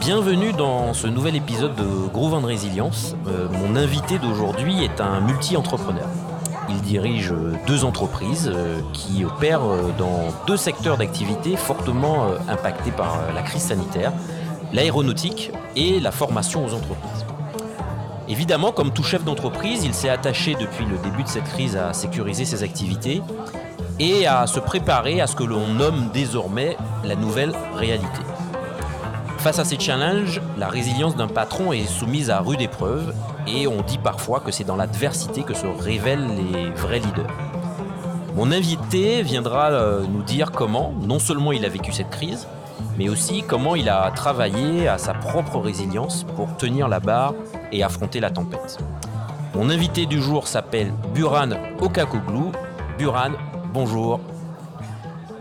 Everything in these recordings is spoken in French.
Bienvenue dans ce nouvel épisode de Groove and Résilience. Euh, mon invité d'aujourd'hui est un multi-entrepreneur. Il dirige deux entreprises euh, qui opèrent euh, dans deux secteurs d'activité fortement impactés par la crise sanitaire, l'aéronautique et la formation aux entreprises. Évidemment, comme tout chef d'entreprise, il s'est attaché depuis le début de cette crise à sécuriser ses activités et à se préparer à ce que l'on nomme désormais la nouvelle réalité. Face à ces challenges, la résilience d'un patron est soumise à rude épreuve et on dit parfois que c'est dans l'adversité que se révèlent les vrais leaders. Mon invité viendra euh, nous dire comment non seulement il a vécu cette crise, mais aussi comment il a travaillé à sa propre résilience pour tenir la barre et affronter la tempête. Mon invité du jour s'appelle Buran Okakoglu. Buran, bonjour.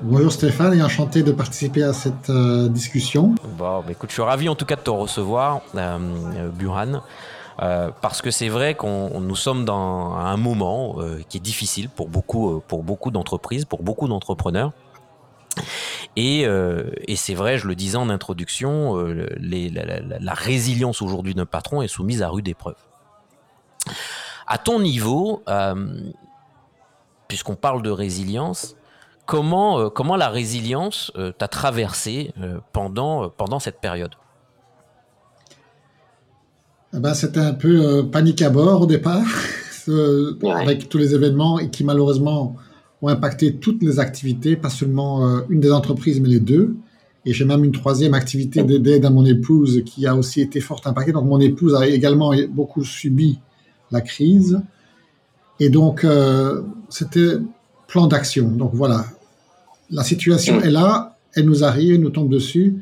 Bonjour Stéphane et enchanté de participer à cette euh, discussion. Bon, bah, écoute, je suis ravi en tout cas de te recevoir, euh, euh Buran. parce que c'est vrai qu'on nous sommes dans un moment qui est difficile pour beaucoup, pour beaucoup d'entreprises, pour beaucoup d'entrepreneurs. Et, c'est vrai, je le disais en introduction, la, la, résilience aujourd'hui d'un patron est soumise à rude épreuve. À ton niveau, puisqu'on parle de résilience, comment, euh, comment la résilience euh, t'a traversé euh, pendant, pendant cette période? Eh ben, C'était un peu panique à bord au départ, avec tous les événements et qui malheureusement ont impacté toutes les activités, pas seulement une des entreprises, mais les deux. Et j'ai même une troisième activité d'aide à mon épouse qui a aussi été fort impactée. Donc mon épouse a également beaucoup subi la crise. Et donc, c'était plan d'action. Donc voilà, la situation est là, elle nous arrive, elle nous tombe dessus.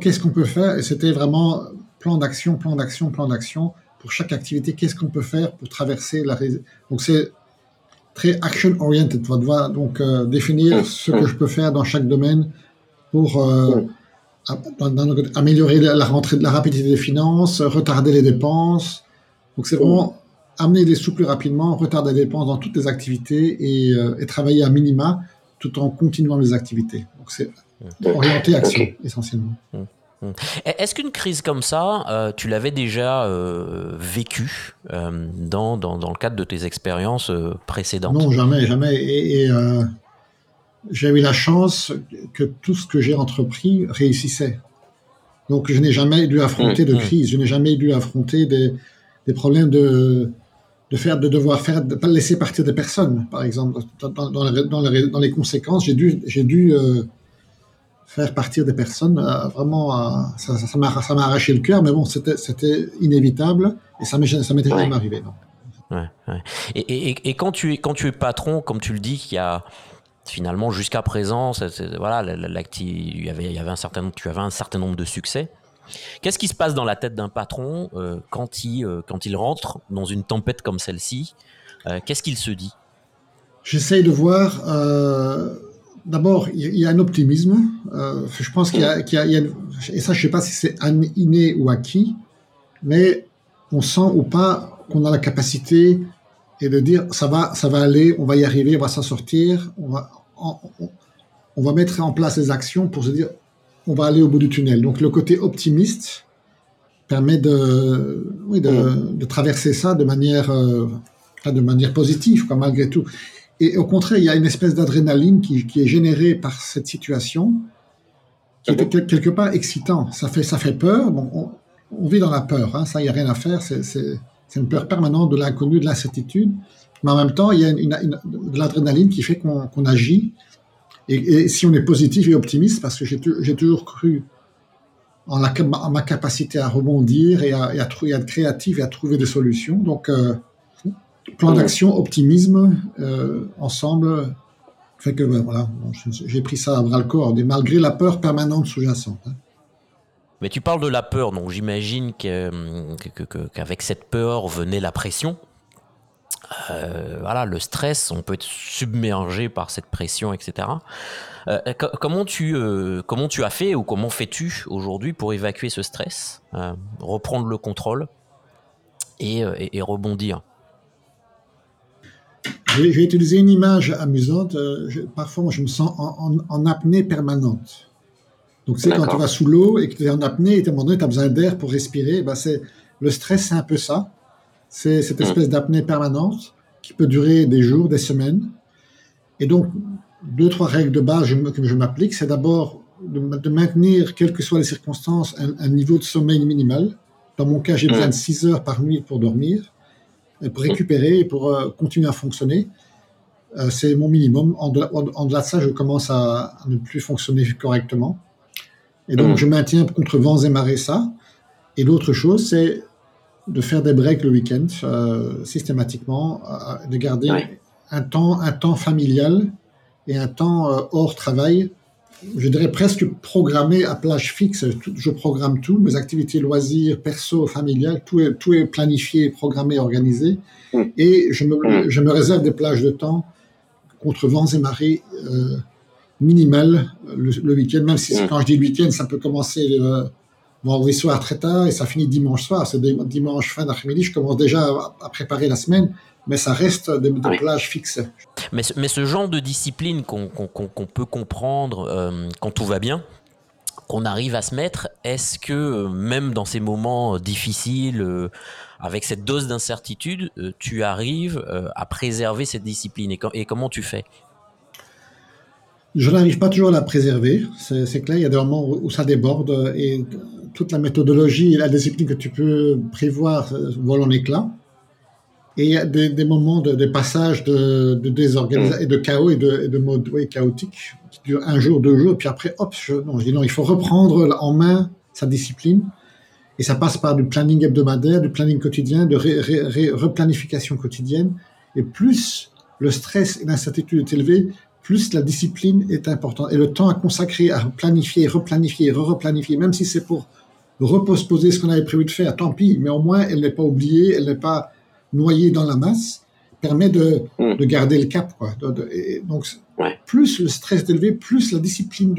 Qu'est-ce qu'on peut faire? Et c'était vraiment plan d'action, plan d'action, plan d'action pour chaque activité. Qu'est-ce qu'on peut faire pour traverser la Donc c'est très action oriented. On doit donc euh, définir ce que je peux faire dans chaque domaine pour euh, améliorer la rentrée la rapidité des finances, retarder les dépenses. Donc c'est vraiment amener les sous plus rapidement, retarder les dépenses dans toutes les activités et, euh, et travailler à minima tout en continuant les activités. Donc c'est orienté action essentiellement. Est-ce qu'une crise comme ça, euh, tu l'avais déjà euh, vécue euh, dans, dans, dans, le cadre de tes expériences précédentes? Non, jamais, jamais. Et, j'ai eu la chance que tout ce que j'ai entrepris réussissait. Donc je n'ai jamais dû affronter de crise, je n'ai jamais dû affronter des, des problèmes de, de faire, de devoir faire, de pas laisser partir des personnes, par exemple. Dans, dans, dans, les, dans les, conséquences, j'ai dû, j'ai dû euh, faire partir des personnes. Euh, vraiment, euh, ça, ça, m'a, ça m'a arraché le cœur, mais bon, c'était, c'était inévitable et ça, m'est, ça m'était jamais arrivé. Non. Ouais, ouais. Et, et, et, quand tu es, quand tu es patron, comme tu le dis, qu'il y a finalement jusqu'à présent, voilà, il y avait, il y avait un certain, tu avais un certain nombre de succès. Qu'est-ce qui se passe dans la tête d'un patron euh, quand, il, euh, quand il rentre dans une tempête comme celle-ci euh, Qu'est-ce qu'il se dit? J'essaye de voir. D'abord, il y, a un optimisme. je pense qu'il y, a, et ça, je ne sais pas si c'est inné ou acquis, mais on sent ou pas qu'on a la capacité et de dire ça va, ça va aller, on va y arriver, on va s'en sortir, on va, on va mettre en place des actions pour se dire on va aller au bout du tunnel. Donc le côté optimiste permet de, oui, de, traverser ça de manière, euh, de manière positive, quoi, malgré tout. Et au contraire, il y a une espèce d'adrénaline qui, est générée par cette situation, qui est quelque part excitant. Ça fait, ça fait peur. Bon, on, vit dans la peur, hein, ça, il n'y a rien à faire. C'est une peur permanente de l'inconnu, de l'incertitude. Mais en même temps, il y a une, de l'adrénaline qui fait qu'on agit et, si on est positif et optimiste, parce que j'ai toujours cru en, la, ma capacité à rebondir et à, et à, être créatif et à trouver des solutions. Donc, euh, plan d'action, optimisme, euh, ensemble, fait que ben, voilà, j'ai pris ça à bras le corps, malgré la peur permanente sous-jacente. Hein. Mais tu parles de la peur, donc j'imagine qu'avec cette peur venait la pression. Euh, voilà, le stress, on peut être submergé par cette pression, etc. Euh, comment, tu, euh, comment tu as fait ou comment fais-tu aujourd'hui pour évacuer ce stress, reprendre le contrôle et, rebondir? Je vais, utiliser une image amusante. parfois, je me sens en, apnée permanente. Donc, sais, quand tu vas sous l'eau et que tu es en apnée et à un moment donné, tu as besoin d'air pour respirer, ben c'est, le stress, c'est un peu ça. C'est cette espèce d'apnée permanente qui peut durer des jours, des semaines. Et donc, deux, trois règles de base que je m'applique, c'est d'abord de, maintenir, quelles que soient les circonstances, un, niveau de sommeil minimal. Dans mon cas, j'ai besoin de 6 heures par nuit pour dormir, pour récupérer et pour euh, continuer à fonctionner. Euh, c'est mon minimum. En, delà de ça, je commence à, ne plus fonctionner correctement. Et donc, je maintiens contre vents et marées ça. Et l'autre chose, c'est de faire des breaks le week-end euh, systématiquement, de garder un, temps, un temps familial et un temps hors travail je dirais presque programmé à plage fixe. Je programme tout, mes activités loisirs, perso, familiales, tout est, tout est planifié, programmé, organisé. Mm. Et je me, mm. je me, réserve des plages de temps contre vents et marées euh, minimales le, week-end. Même si mm. quand je dis week-end, ça peut commencer euh, vendredi soir très tard et ça finit dimanche soir. C'est dimanche fin d'après-midi. Je commence déjà à préparer la semaine mais ça reste des, plages fixes. Mais, mais, ce genre de discipline qu'on peut comprendre euh, quand tout va bien, qu'on arrive à se mettre, est-ce que euh, même dans ces moments euh, difficiles, avec cette dose d'incertitude, tu arrives à préserver cette discipline? Et, comment tu fais? Je n'arrive pas toujours à la préserver, c'est clair, il y a des moments où, ça déborde et toute la méthodologie et la discipline que tu peux prévoir vole en éclat. Et il y a des, moments de, passage de, de désorganisation mm. et de chaos et de, de mode chaotique qui durent un jour, deux jours, puis après, hop, je, non, je dis non, il faut reprendre en main sa discipline. Et ça passe par du planning hebdomadaire, du planning quotidien, de replanification quotidienne. Et plus le stress et l'incertitude est élevé, plus la discipline est importante. Et le temps à consacrer à planifier, replanifier, re-replanifier, même si c'est pour reposer ce qu'on avait prévu de faire, tant pis, mais au moins elle n'est pas oubliée, elle n'est pas noyé dans la masse permet de, hmm. de garder le cap. Quoi. donc, plus le stress est élevé, plus la discipline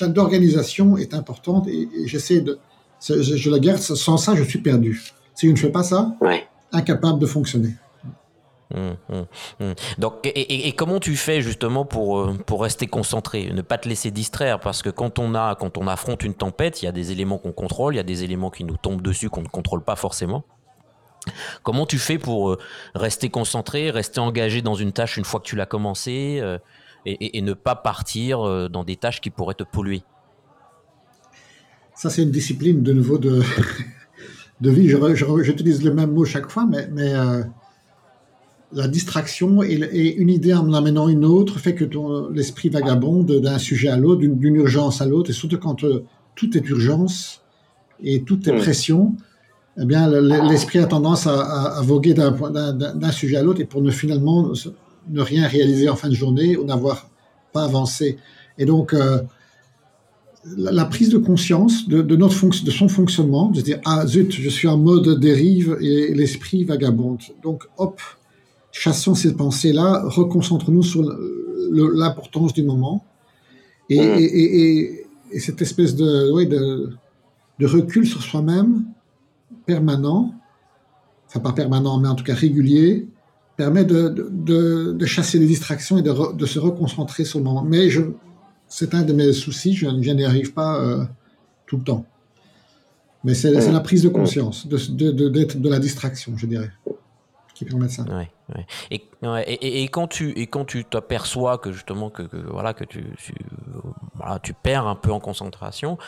d'organisation est importante et, j'essaie de. Je, la garde, sans ça, je suis perdu. Si je ne fais pas ça, incapable de fonctionner. Hmm, hmm, Donc, et, comment tu fais justement pour, euh, pour rester concentré, ne pas te laisser distraire? Parce que quand on, a, quand on affronte une tempête, il y a des éléments qu'on contrôle, il y a des éléments qui nous tombent dessus qu'on ne contrôle pas forcément. Comment tu fais pour euh, rester concentré, rester engagé dans une tâche une fois que tu l'as commencé euh, et, ne pas partir dans des tâches qui pourraient te polluer? Ça, c'est une discipline de nouveau de, de vie. J'utilise le même mot chaque fois, mais la distraction et, une idée en amenant une autre fait que l'esprit vagabonde d'un sujet à l'autre, d'une urgence à l'autre, et surtout quand tout est urgence et tout est hmm. pression eh bien, l'esprit a tendance à, voguer d'un sujet à l'autre et pour ne finalement ne rien réaliser en fin de journée ou n'avoir pas avancé. Et donc, euh, la, prise de conscience de, notre de son fonctionnement, de se dire ah zut, je suis en mode dérive et l'esprit vagabonde. Donc, hop, chassons ces pensées-là, reconcentrons-nous sur l'importance du moment et, mmh. cette espèce de, de, de recul sur soi-même permanent, enfin pas permanent, mais en tout cas régulier, permet de, de, de chasser les distractions et de, de, se reconcentrer sur le moment. Mais c'est un de mes soucis, je, n'y arrive pas euh, tout le temps. Mais c'est la prise de conscience de, de, de, la distraction, je dirais, qui permet ça. Et, quand tu et quand tu t'aperçois que justement que, voilà que tu, tu, perds un peu en concentration,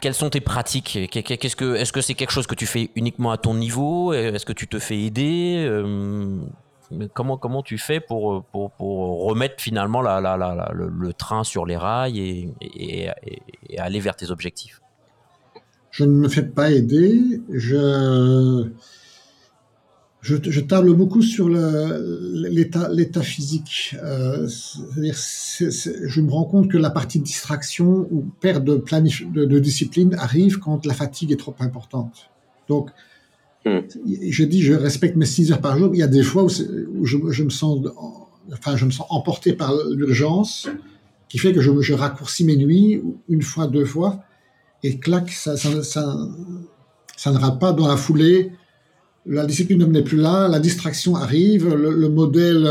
quelles sont tes pratiques? Qu'est-ce que, Est-ce que c'est quelque chose que tu fais uniquement à ton niveau? Est-ce que tu te fais aider? Euh, comment, comment tu fais pour, pour, pour remettre finalement la, la, le, train sur les rails et, et, aller vers tes objectifs? Je ne me fais pas aider. Je je, table beaucoup sur l'état physique. Euh, je me rends compte que la partie de distraction ou perte de, de, discipline arrive quand la fatigue est trop importante. Donc, hmm. je dis, je respecte mes 6 heures par jour. Il y a des fois où, je, me sens, enfin, je me sens emporté par l'urgence, qui fait que je, raccourcis mes nuits une fois, deux fois, et clac, ça, ça, ça ne rate pas dans la foulée la discipline n'est plus là, la distraction arrive, le, modèle,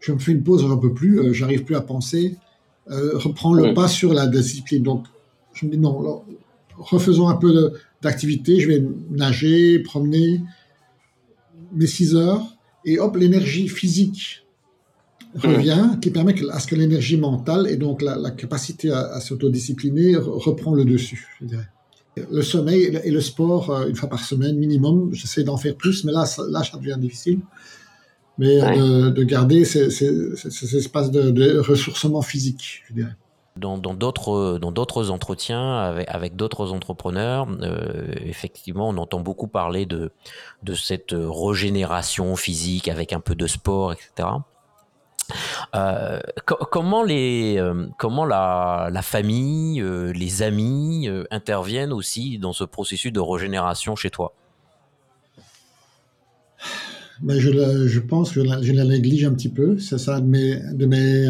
je me fais une pause, je ne peux plus, euh, j'arrive plus à penser. reprend le pas sur la discipline. Donc, je me dis non, refaisons un peu d'activité, je vais nager, promener mes 6 heures, et hop, l'énergie physique revient, qui permet à ce que l'énergie mentale et donc la, capacité à, s'autodiscipliner reprend le dessus, je dirais. Le sommeil et le sport, euh, une fois par semaine minimum, j'essaie d'en faire plus, mais là, ça, là, ça devient difficile. Mais de, garder ces, espaces de ressourcement physique, je dirais dans d'autres dans d'autres entretiens avec, avec d'autres entrepreneurs, euh, effectivement, on entend beaucoup parler de de cette régénération physique avec un peu de sport, etc. Euh, comment les euh, comment la, la famille, les amis interviennent aussi dans ce processus de régénération chez toi? Ben je, je pense que je la, je la, néglige un petit peu. C'est ça de mes, de mes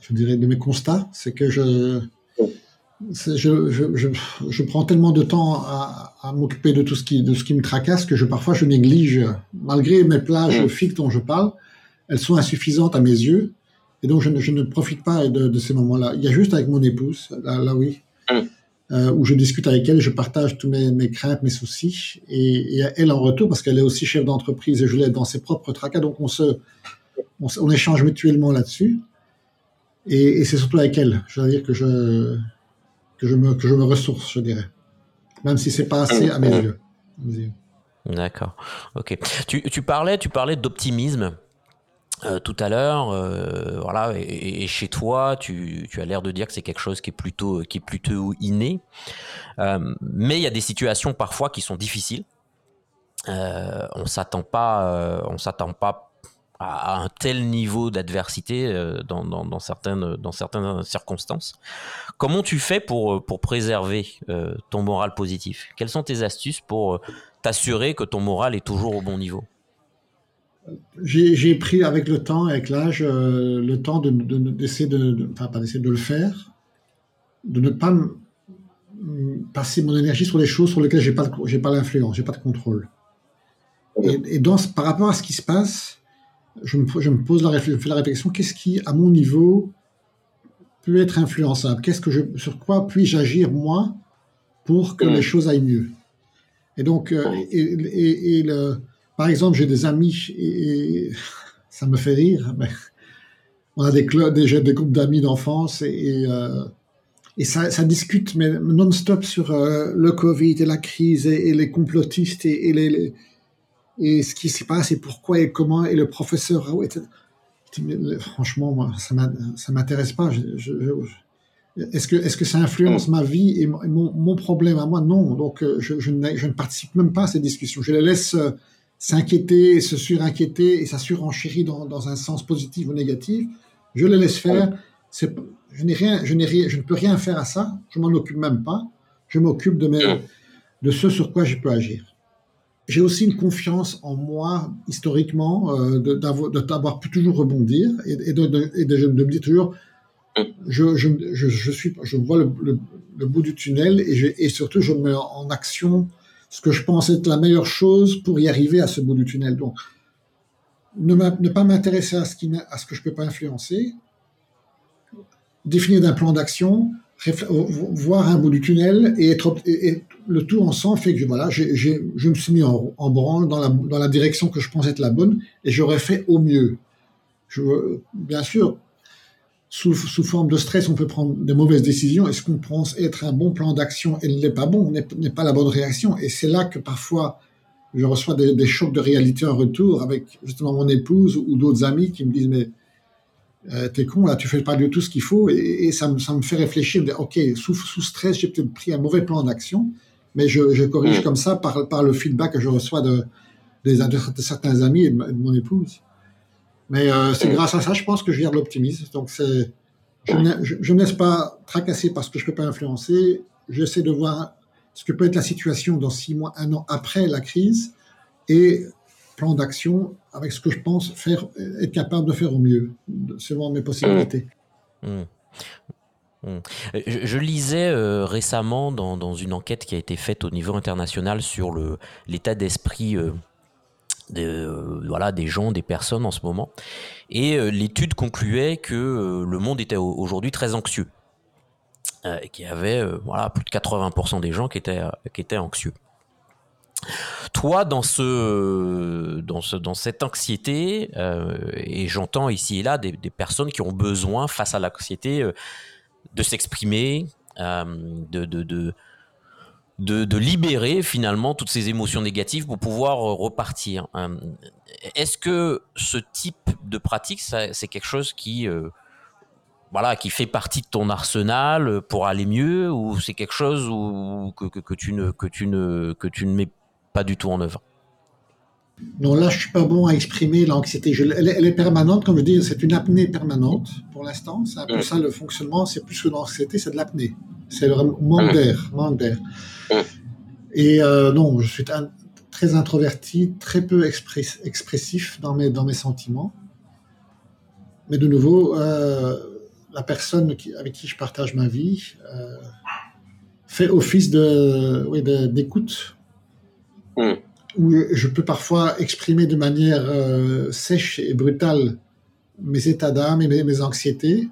je dirais, de mes constats, c'est que je, je, je, je, prends tellement de temps à, à m'occuper de tout ce qui, de ce qui me tracasse que je, parfois je néglige, malgré mes plages mm. fixes dont je parle, elles sont insuffisantes à mes yeux. Et donc, je ne, je ne profite pas de, de ces moments-là. Il y a juste avec mon épouse, là, là oui, mm. euh, où je discute avec elle, je partage tous mes, mes craintes, mes soucis. Et, et, elle, en retour, parce qu'elle est aussi chef d'entreprise et je l'aide dans ses propres tracas, donc on se, on, on échange mutuellement là-dessus. Et, c'est surtout avec elle, je veux dire que je, que je, me, que je me ressource, je dirais. Même si c'est pas assez à mes yeux. D'accord. Ok. Tu, tu, parlais, tu parlais d'optimisme. Euh, tout à l'heure, euh, voilà, et, chez toi, tu, as l'air de dire que c'est quelque chose qui est plutôt, qui est plutôt inné. Euh, mais il y a des situations parfois qui sont difficiles. on s'attend pas, on s'attend pas à un tel niveau d'adversité euh, dans, dans, certaines, circonstances. Comment tu fais pour, euh, pour préserver euh, ton moral positif? Quelles sont tes astuces pour t'assurer que ton moral est toujours au bon niveau? J'ai pris avec le temps, avec l'âge, le temps d'essayer de, de, enfin pas d'essayer de le faire, de ne pas passer mon énergie sur les choses sur lesquelles j'ai pas j'ai pas l'influence, j'ai pas de contrôle. Et, et dans, par rapport à ce qui se passe, je me, je me pose la, je fais la réflexion, qu'est-ce qui, à mon niveau, peut être influençable? Qu'est-ce que je, Sur quoi puis-je agir, moi, pour que les choses aillent mieux? Et donc, euh, et, et, le, par exemple, j'ai des amis, et, ça me fait rire, mais on a des, clubs, des, des groupes d'amis d'enfance, et, euh, et ça, ça, discute mais non-stop sur euh, le Covid et la crise et, les complotistes et, les et ce qui se passe et pourquoi et comment et le professeur franchement moi ça m'intéresse pas. Est-ce que est-ce que ça influence ma vie et mon, mon problème à moi? Non. Donc euh, je, ne, participe même pas à ces discussions. Je les laisse euh, s'inquiéter se surinquiéter et ça surenchérit dans, dans un sens positif ou négatif je les laisse faire. C'est je n'ai rien je n'ai rien je ne peux rien faire à ça. Je m'en occupe même pas. Je m'occupe de mes de ce sur quoi je peux agir. J'ai aussi une confiance en moi historiquement euh, d'avoir pu toujours rebondir et, et, de, de, et de, me dire toujours je, je, je, je, suis je vois le, le, bout du tunnel et, je, et surtout je mets en action ce que je pense être la meilleure chose pour y arriver à ce bout du tunnel donc ne, ne pas m'intéresser à ce à ce que je peux pas influencer définir d'un plan d'action voir un bout du tunnel et être le tout ensemble fait que voilà, je me suis mis en, en branle dans la, dans la direction que je pense être la bonne et j'aurais fait au mieux. Je, bien sûr, sous, sous, forme de stress, on peut prendre des mauvaises décisions et ce qu'on pense être un bon plan d'action et n'est pas bon, n'est, pas la bonne réaction. Et c'est là que parfois je reçois des, des, chocs de réalité en retour avec justement mon épouse ou d'autres amis qui me disent mais euh, t'es con, là, tu fais pas du tout ce qu'il faut. Et, ça, me, ça, me, fait réfléchir, ok, sous, sous stress, j'ai peut-être pris un mauvais plan d'action, mais je, je corrige mm. comme ça par, par, le feedback que je reçois de, de, certains amis et de, mon épouse. Mais euh, c'est mm. grâce à ça, je pense que je viens de l'optimisme. Donc, c'est, je, ne laisse pas tracasser parce que je peux pas influencer. J'essaie de voir ce que peut être la situation dans six mois, un an après la crise, et plan d'action avec ce que je pense faire, être capable de faire au mieux, selon mes possibilités. Mmh. Mmh. Mmh. Je, lisais euh, récemment dans, dans, une enquête qui a été faite au niveau international sur l'état d'esprit euh, voilà, des gens, des personnes en ce moment. Et l'étude concluait que le monde était aujourd'hui très anxieux. et qu'il y avait voilà, plus de 80% des gens qui étaient, qui étaient anxieux. Toi, dans ce, dans ce, dans cette anxiété, euh, et j'entends ici et là des, personnes qui ont besoin face à l'anxiété euh, de s'exprimer, euh, de, de, de, libérer finalement toutes ces émotions négatives pour pouvoir repartir. Est-ce que ce type de pratique, c'est quelque chose qui voilà, qui fait partie de ton arsenal pour aller mieux, ou c'est quelque chose où, que, que, que, tu ne, que, tu ne, que tu ne mets pas du tout en œuvre? Non, là, je suis pas bon à exprimer l'anxiété. Elle, est permanente, comme je dis, c'est une apnée permanente pour l'instant. C'est un peu ça le fonctionnement. C'est plus que l'anxiété, c'est de l'apnée. C'est le manque d'air, manque d'air. Et euh, non, je suis très introverti, très peu expressif dans mes, dans mes sentiments. Mais de nouveau, euh, la personne avec qui je partage ma vie euh, fait office de, oui, d'écoute Hmm. où je peux parfois exprimer de manière sèche et brutale mes états d'âme et mes, anxiétés.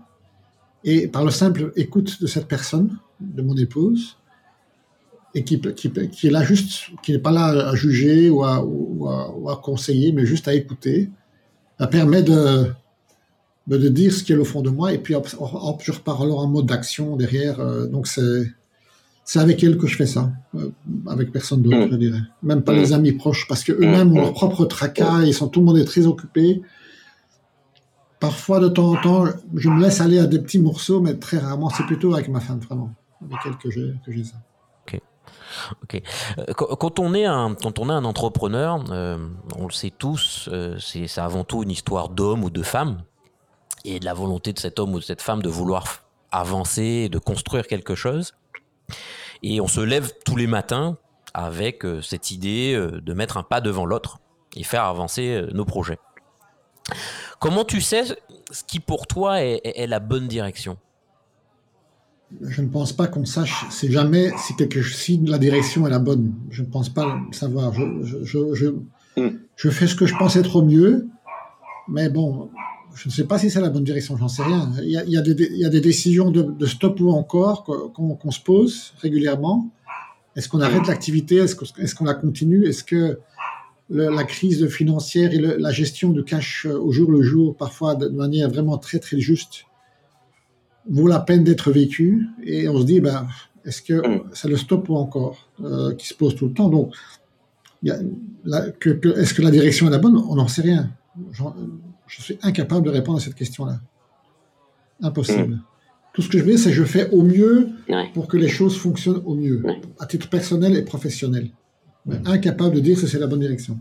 Et par le simple écoute de cette personne, de mon épouse, et qui, qui, qui est là juste, qui n'est pas là à juger ou à, ou, à, conseiller, mais juste à écouter, ça permet de, de, dire ce qui est au fond de moi, et puis je repars alors en mode d'action derrière. Euh, donc c'est c'est avec elle que je fais ça, euh, avec personne d'autre, mm. je dirais. Même pas les amis proches, parce que eux-mêmes ont leur propre tracas, ils sont tout le monde est très occupé. Parfois, de temps en temps, je me laisse aller à des petits morceaux, mais très rarement, c'est plutôt avec ma femme, vraiment, avec elle que j'ai ça. Ok. Euh, quand on est un quand on est un entrepreneur, euh, on le sait tous, c'est avant tout une histoire d'homme ou de femme et de la volonté de cet homme ou de cette femme de vouloir avancer, de construire quelque chose. Et on se lève tous les matins avec euh, cette idée euh, de mettre un pas devant l'autre et faire avancer euh, nos projets. Comment tu sais ce qui pour toi est, la bonne direction? Je ne pense pas qu'on sache, c'est jamais si, quelque, si la direction est la bonne. Je ne pense pas savoir. Je, hmm. je fais ce que je pense être au mieux, mais bon, je ne sais pas si c'est la bonne direction, j'en sais rien. Il y a, il y a, des, il y a des, décisions de, de, stop ou encore qu'on se pose régulièrement. Est-ce qu'on arrête l'activité? Est-ce qu'on est qu'on la continue? Est-ce que la crise financière et la gestion de cash au jour le jour, parfois de manière vraiment très très juste, vaut la peine d'être vécue Et on se dit, ben, est-ce que c'est le stop ou encore euh, qui se pose tout le temps? Donc, est-ce que la direction est la bonne? On n'en sait rien je suis incapable de répondre à cette question-là. Impossible. Mm. Tout ce que je veux, c'est que je fais au mieux pour que les choses fonctionnent au mieux, à titre personnel et professionnel. Mais incapable de dire que c'est la bonne direction.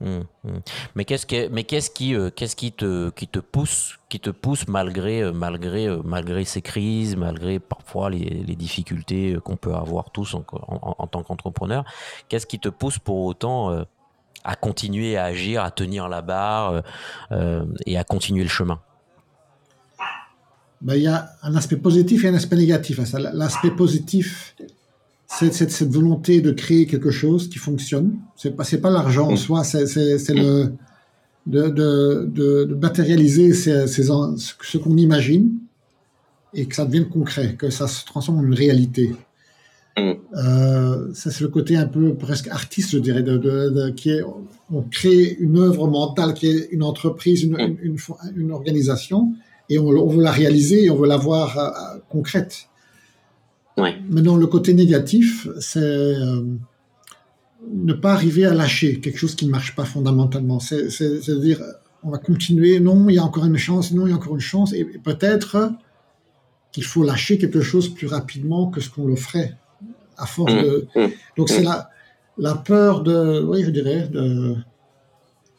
Mm, mm. Mais qu'est-ce qui, mais qu'est-ce qui, euh, qu'est-ce qui te, qui te pousse, qui te pousse malgré, euh, malgré, euh, malgré ces crises, malgré parfois les, les difficultés qu'on peut avoir tous en, en, tant qu'entrepreneur, qu'est-ce qui te pousse pour autant à continuer à agir, à tenir la barre et à continuer le chemin? Ben, Il y a un aspect positif et un aspect négatif L'aspect positif, c'est cette, volonté de créer quelque chose qui fonctionne. C'est pas, pas l'argent en soi, c'est le de, de, de, matérialiser ce qu'on imagine et que ça devienne concret, que ça se transforme en une réalité. Mm. Euh, ça, c'est le côté un peu presque artiste, je dirais, de, qui est, on crée une œuvre mentale qui est une entreprise, une, mm. une, organisation, et on, on, veut la réaliser et on veut la voir euh, concrète. Ouais. Maintenant, le côté négatif, c'est euh, ne pas arriver à lâcher quelque chose qui ne marche pas fondamentalement. C'est-à-dire, on va continuer, non, il y a encore une chance, non, il y a encore une chance, et peut-être qu'il faut lâcher quelque chose plus rapidement que ce qu'on le ferait à force mmh, de. Mmh, Donc c'est mmh. la, la peur de, oui, je dirais, de,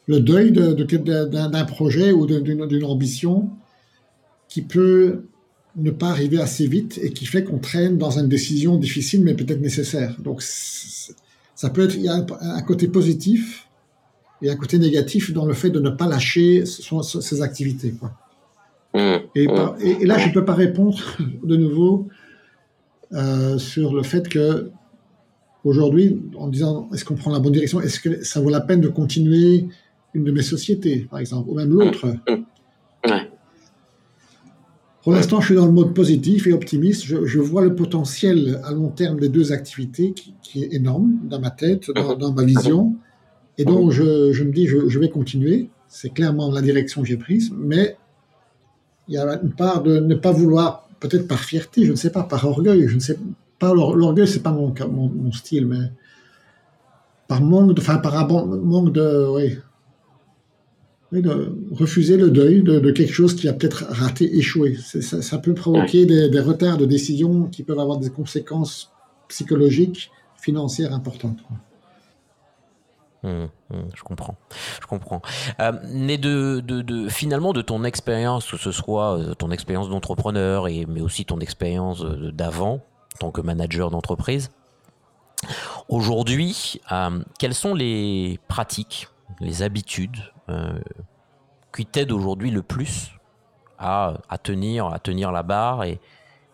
le deuil d'un de, projet ou d'une ambition qui peut ne pas arriver assez vite et qui fait qu'on traîne dans une décision difficile mais peut-être nécessaire. Donc ça peut être, il y a un, côté positif et un côté négatif dans le fait de ne pas lâcher ses activités. Quoi. Et, et, là, je ne peux pas répondre de nouveau euh, sur le fait que aujourd'hui en disant est-ce qu'on prend la bonne direction? Est-ce que ça vaut la peine de continuer une de mes sociétés, par exemple, ou même l'autre? Pour l'instant, je suis dans le mode positif et optimiste. Je, vois le potentiel à long terme des deux activités qui, est énorme dans ma tête, dans, ma vision. Et donc, je, je me dis, je, je vais continuer. C'est clairement la direction que j'ai prise, mais il y a une part de ne pas vouloir, peut-être par fierté, je ne sais pas, par orgueil, je ne sais pas, l'orgueil, c'est pas mon, mon, style, mais par manque de, enfin, par manque de, oui, de refuser le deuil de, quelque chose qui a peut-être raté, échoué. Ça, ça, peut provoquer des, retards de décision qui peuvent avoir des conséquences psychologiques, financières importantes. Mmh, mmh, je comprends, je comprends. Euh, mais de, de, finalement de ton expérience, que ce soit euh, ton expérience d'entrepreneur et mais aussi ton expérience euh, d'avant, en tant que manager d'entreprise. Aujourd'hui, quelles sont les pratiques, les habitudes qui t'aident aujourd'hui le plus à, à, tenir, à tenir la barre et,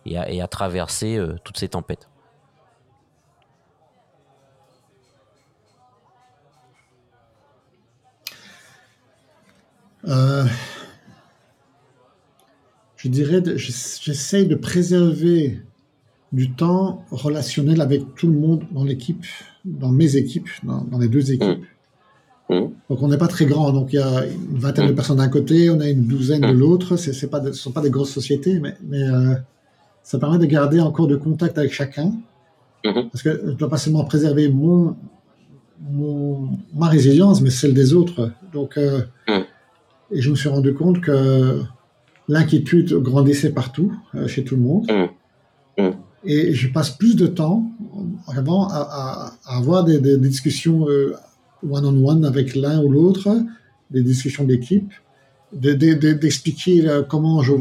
et, à, et à, traverser toutes ces tempêtes Euh, je dirais, j'essaye de préserver du temps relationnel avec tout le monde dans l'équipe, dans mes équipes, dans, les deux équipes. Mmh. Mmh. Donc on n'est pas très grand, donc il y a une vingtaine de mmh. personnes d'un côté, on a une douzaine de l'autre. C'est pas, ce ne sont pas des grosses sociétés, mais, mais euh, ça permet de garder encore de contact avec chacun. Parce que je ne dois pas seulement préserver mon, ma résilience, mais celle des autres. Donc euh, et je me suis rendu compte que l'inquiétude grandissait partout, euh, chez tout le monde. Mmh. Mmh. Et je passe plus de temps avant à, avoir des, discussions one-on-one avec l'un ou l'autre, des discussions d'équipe, d'expliquer euh, comment je.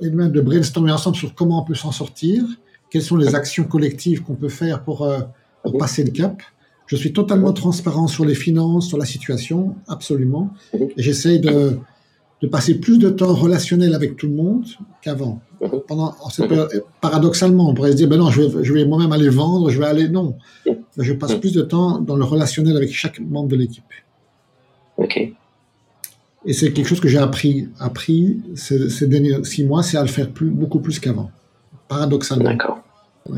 et même de brainstormer ensemble sur comment on peut s'en sortir, quelles sont les actions collectives qu'on peut faire pour, euh, pour passer le cap. Je suis totalement transparent sur les finances, sur la situation, absolument. Et j'essaye de, de, passer plus de temps relationnel avec tout le monde qu'avant. Pendant paradoxalement, on pourrait se dire, ben non, je vais, je vais moi-même aller vendre, je vais aller, non. Je passe plus de temps dans le relationnel avec chaque membre de l'équipe. Ok. Et c'est quelque chose que j'ai appris, appris ces, ces derniers six mois, c'est à le faire plus, beaucoup plus qu'avant. Paradoxalement. D'accord.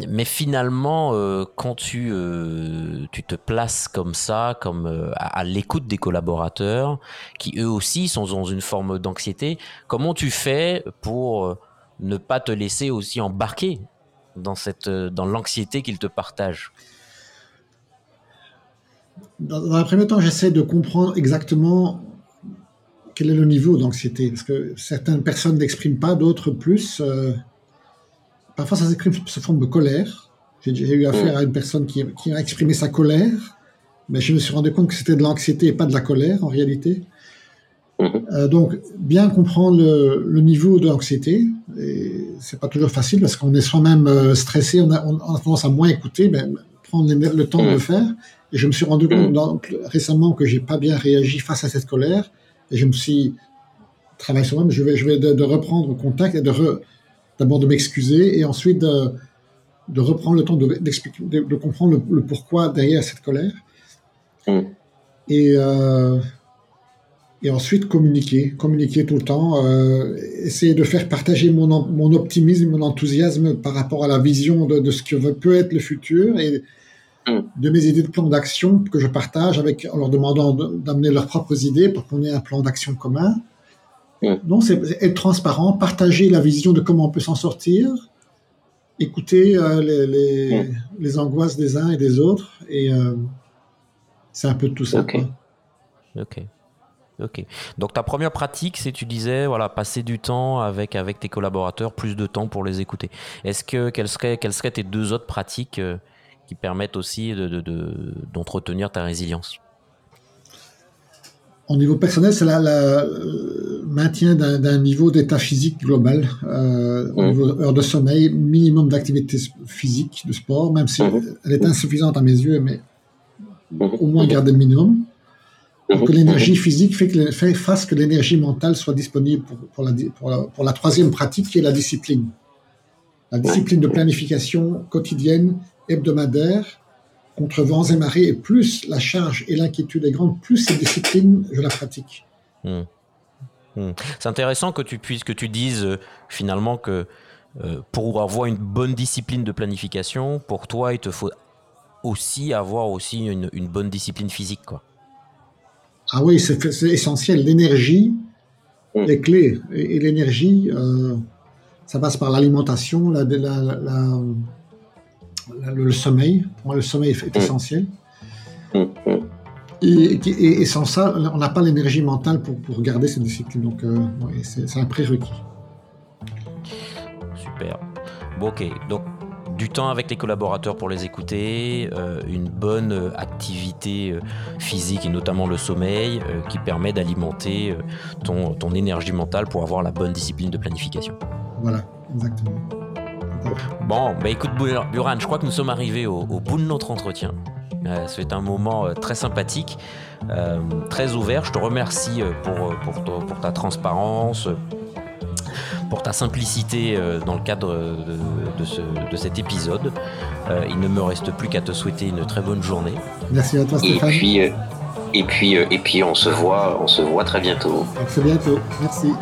Mais finalement, euh, quand tu, euh, tu te places comme ça, comme euh, à, l'écoute des collaborateurs, qui eux aussi sont dans une forme d'anxiété, comment tu fais pour ne pas te laisser aussi embarquer dans, cette, dans l'anxiété qu'ils te partagent? Dans, dans un premier temps, j'essaie de comprendre exactement quel est le niveau d'anxiété, parce que certaines personnes n'expriment pas, d'autres plus. Parfois, ça s'exprime sous forme de colère. J'ai eu affaire mm. à une personne qui, a exprimé sa colère, mais je me suis rendu compte que c'était de l'anxiété et pas de la colère en réalité. Mm-hmm. Euh, donc, bien comprendre le, niveau d'anxiété, c'est pas toujours facile parce qu'on est soi-même euh, stressé, on a, tendance à moins écouter, mais prendre le temps de le faire. Et je me suis rendu compte mm. récemment que j'ai pas bien réagi face à cette colère, et je me suis travaillé sur moi, je vais, je vais de, reprendre contact et de d'abord de m'excuser et ensuite de, reprendre le temps de, de, comprendre le, pourquoi derrière cette colère. Et, euh, et ensuite communiquer, communiquer tout le temps, euh, essayer de faire partager mon, mon optimisme, mon enthousiasme par rapport à la vision de, ce que peut être le futur et mm. de mes idées de plan d'action que je partage avec, en leur demandant d'amener leurs propres idées pour qu'on ait un plan d'action commun. Non, c'est être transparent, partager la vision de comment on peut s'en sortir, écouter euh, les, les, angoisses des uns et des autres, et euh, c'est un peu de tout ça. Ok. Ok. Ok. Donc ta première pratique, c'est tu disais voilà passer du temps avec avec tes collaborateurs, plus de temps pour les écouter. Est-ce que quelles seraient quelles seraient tes deux autres pratiques euh, qui permettent aussi de d'entretenir ta résilience? Au niveau personnel, c'est le maintien d'un niveau d'état physique global, euh, au niveau heure de sommeil, minimum d'activité physique, de sport, même si elle est insuffisante à mes yeux, mais au moins garder le minimum. Pour que l'énergie physique fait que, fait, fasse que l'énergie mentale soit disponible pour, pour, la, pour, la, pour la troisième pratique qui est la discipline. La discipline de planification quotidienne, hebdomadaire, contre vents et marées, et plus la charge et l'inquiétude est grande, plus cette discipline, je la pratique. Hmm. Hmm. C'est intéressant que tu puisses, que tu dises euh, finalement que euh, pour avoir une bonne discipline de planification, pour toi, il te faut aussi avoir aussi une, bonne discipline physique, quoi. Ah oui, c'est essentiel. L'énergie hmm. est clé. Et, l'énergie, euh, ça passe par l'alimentation, la, le sommeil. Pour moi, le sommeil est, mm. essentiel. Mm. Et, sans ça, on n'a pas l'énergie mentale pour, pour, garder cette discipline. Donc, euh, c'est un prérequis. Super. Bon, ok. Donc, du temps avec les collaborateurs pour les écouter, euh, une bonne activité euh, physique et notamment le sommeil qui permet d'alimenter ton, ton énergie mentale pour avoir la bonne discipline de planification. Voilà, exactement. Bon, bah écoute Buran, je crois que nous sommes arrivés au, bout de notre entretien. Euh, c'est un moment euh, très sympathique, euh, très ouvert. Je te remercie pour, pour, ta transparence, pour ta simplicité dans le cadre de, de, cet épisode. il ne me reste plus qu'à te souhaiter une très bonne journée. Merci à toi Stéphane. Et puis, et puis, et puis on, se voit, on se voit très bientôt. À très bientôt. Merci.